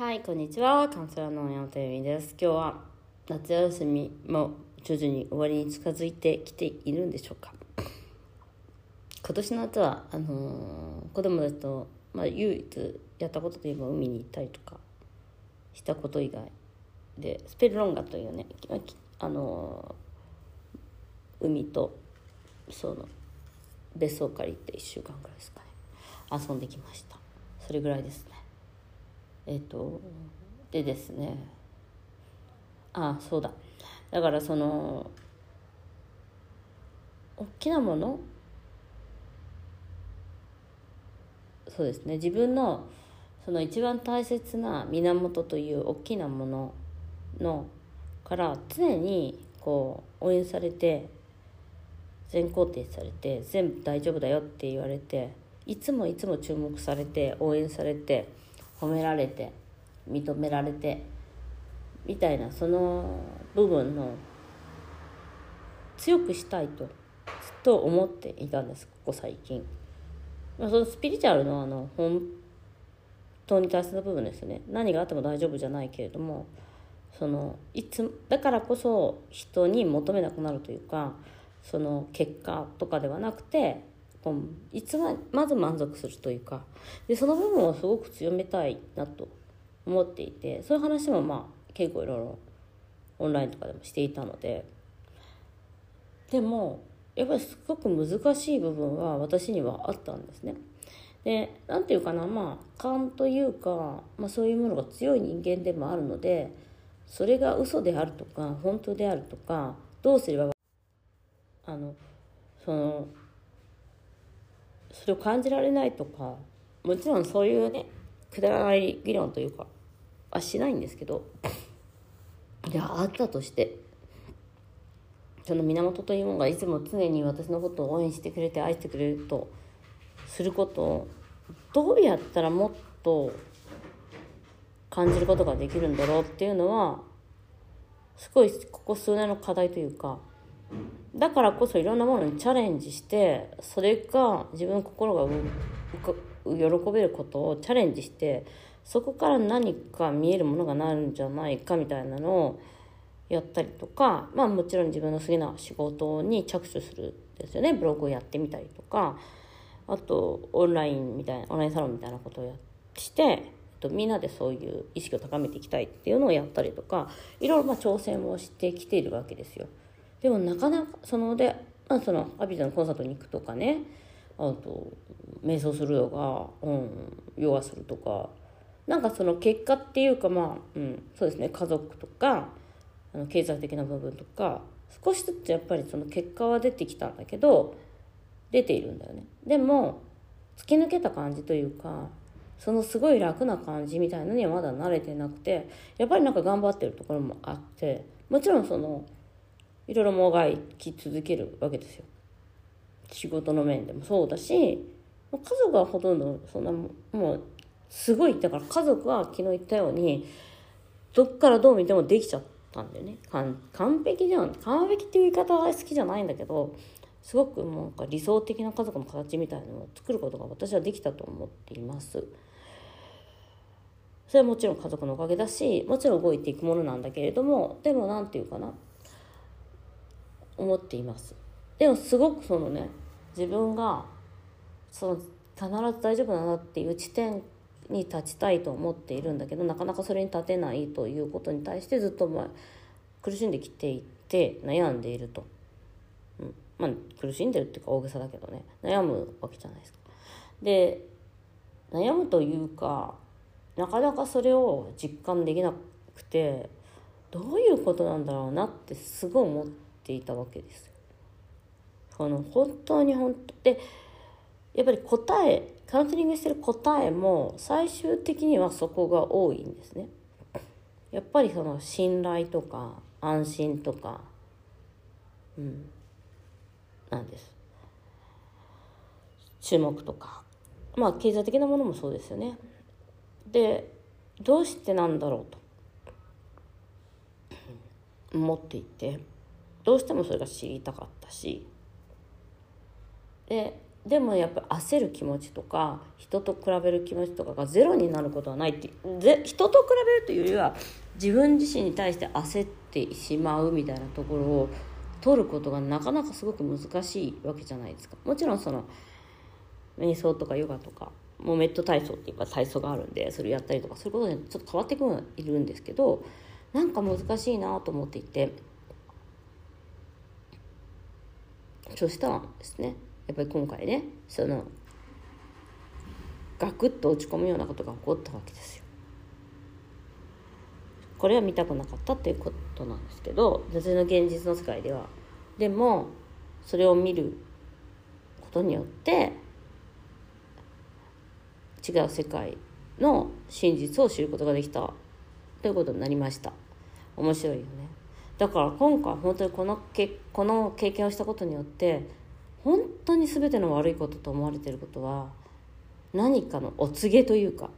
はい、こんにちは。カウンセラーの山田由美です。今日は夏休みも徐々に終わりに近づいてきているんでしょうか？今年の夏はあのー子供たちと、まあ、唯一やったことといえば海に行ったりとかしたこと以外でスペルロンガというねあのー海とその別荘を借りて1週間ぐらいですかね遊んできましたそれぐらいですえっ、とでですね。あそうだ。だからその大きなもの？そうですね。自分のその一番大切な源という大きなもののから常にこう応援されて全肯定されて全部大丈夫だよって言われていつもいつも注目されて応援されて褒められて認められてみたいなその部分の強くしたいとずっと思っていたんですここ最近。ま、そのスピリチュアルのあの本当に大切な部分ですよね何があっても大丈夫じゃないけれどもそのいつだからこそ人に求めなくなるというかその結果とかではなくてこういつもまず満足するというかでその部分をすごく強めたいなと思っていてそういう話もまあ結構いろいろオンラインとかでもしていたのででもやっぱりすごく難しい部分は私にはあったんですね。で何て言うかなまあ勘というか、まあ、そういうものが強い人間でもあるのでそれが嘘であるとか本当であるとかどうすればあのそのそれを感じられないとかもちろんそういうねくだらない議論というかはしないんですけどいやあったとしてその源というものがいつも常に私のことを応援してくれて愛してくれるとすることをどうやったらもっと感じることができるんだろうっていうのはすごいここ数年の課題というかだからこそいろんなものにチャレンジしてそれが自分の心が喜べることをチャレンジしてそこから何か見えるものがなるんじゃないかみたいなのをやったりとかまあもちろん自分の好きな仕事に着手するですよねブログをやってみたりとかあとオンラインみたいなオンラインサロンみたいなことをやして、えっと、みんなでそういう意識を高めていきたいっていうのをやったりとかいろいろま挑戦をしてきているわけですよ。でもなかなかそので、まあ、そのアビザのコンサートに行くとかねあと瞑想するとか、うん、ヨガするとかなんかその結果っていうかまあ、うん、そうですね家族とかあの経済的な部分とか少しずつやっぱりその結果は出てきたんだけど出ているんだよね。でも突き抜けた感じというかそのすごい楽な感じみたいなのにはまだ慣れてなくてやっぱりなんか頑張ってるところもあってもちろんそのいろいろもがき続けるわけですよ。仕事の面でもそうだし家族はほとんどそんなもうすごいだから家族は昨日言ったようにどっからどう見てもできちゃったんだよね。完璧じゃん。完璧っていう言い方は好きじゃないんだけどすごくなんか理想的な家族の形みたいなのを作ることが私はできたと思っています。それはもちろん家族のおかげだしもちろん動いていくものなんだけれどもでも何て言うかな。思っています。でもすごくそのね自分がその必ず大丈夫だなっていう地点に立ちたいと思っているんだけどなかなかそれに立てないということに対してずっとまあ苦しんできていて悩んでいると、うん、まあ苦しんでるっていうか大げさだけどね。悩むわけじゃないですか。で悩むというかなかなかそれを実感できなくてどういうことなんだろうなってすごい思ってていたわけです。この本当に本当でやっぱり答えカウンセリングしてる答えも最終的にはそこが多いんですね。やっぱりその信頼とか安心とか、うん、なんです。注目とかまあ経済的なものもそうですよね。でどうしてなんだろうと思っていてどうしてもそれが知りたかったし。ででもやっぱ焦る気持ちとか人と比べる気持ちとかがゼロになることはないってぜ人と比べるというよりは自分自身に対して焦ってしまうみたいなところを取ることがなかなかすごく難しいわけじゃないですか。もちろんその瞑想とかヨガとかもうメット体操っていうか体操があるんでそれやったりとかそういうことでちょっと変わってくるいるんですけどなんか難しいなと思っていてそしたらですねやっぱり今回ねそのガクッと落ち込むようなことが起こったわけですよ。これは見たくなかったっていうことなんですけど別の現実の世界では。でもそれを見ることによって違う世界の真実を知ることができたということになりました。面白いよね。だから今回本当にこのけこの経験をしたことによって本当に全ての悪いことと思われてることは何かのお告げというか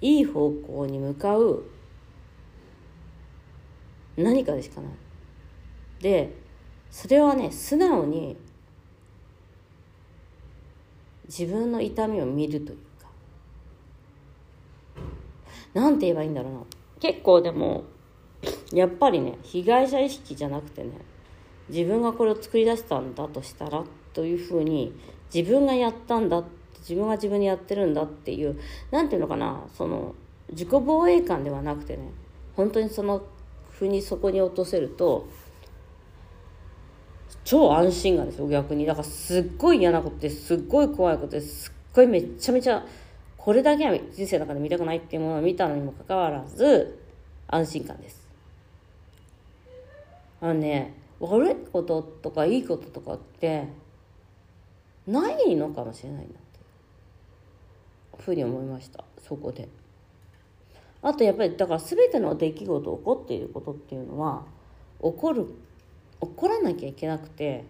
いい方向に向かう何かでしかない。でそれはね素直に自分の痛みを見るというか。なんて言えばいいんだろうな。結構でもやっぱりね被害者意識じゃなくてね自分がこれを作り出したんだとしたらというふうに自分がやったんだ自分が自分にやってるんだっていう何ていうのかなその自己防衛感ではなくてね本当にそのふにそこに落とせると超安心感ですよ逆に。だからすっごい嫌なことですっごい怖いことですっごいめちゃめちゃこれだけは人生の中で見たくないっていうものを見たのにもかかわらず安心感です。あのね悪いこととかいいこととかってないのかもしれないなっていうふうに思いましたそこで。あとやっぱりだから全ての出来事起こっていることっていうのは起こる起こらなきゃいけなくて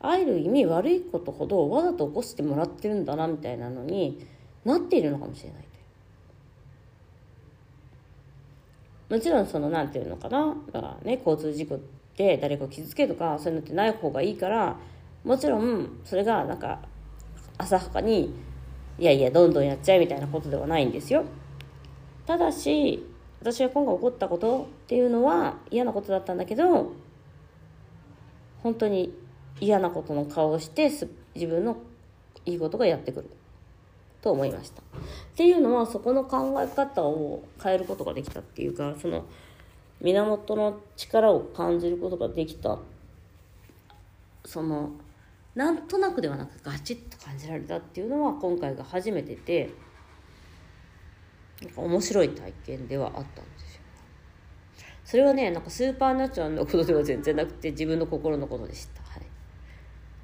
ある意味悪いことほどわざと起こしてもらってるんだなみたいなのになっているのかもしれない。もちろんその何て言うのかなだからね交通事故で誰か傷つけとかそういうのってない方がいいからもちろんそれがなんか浅はかにいやいやどんどんやっちゃえみたいなことではないんですよ。ただし私が今回起こったことっていうのは嫌なことだったんだけど本当に嫌なことの顔をして自分のいいことがやってくる。と思いました。っていうのはそこの考え方を変えることができたっていうかその源の力を感じることができた。そのなんとなくではなくガチッと感じられたっていうのは今回が初めてで面白い体験ではあったんですよ。それはねなんかスーパーナチュラルなことでは全然なくて自分の心のことでした。はい、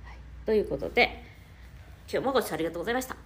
はい、ということで今日もご視聴ありがとうございました。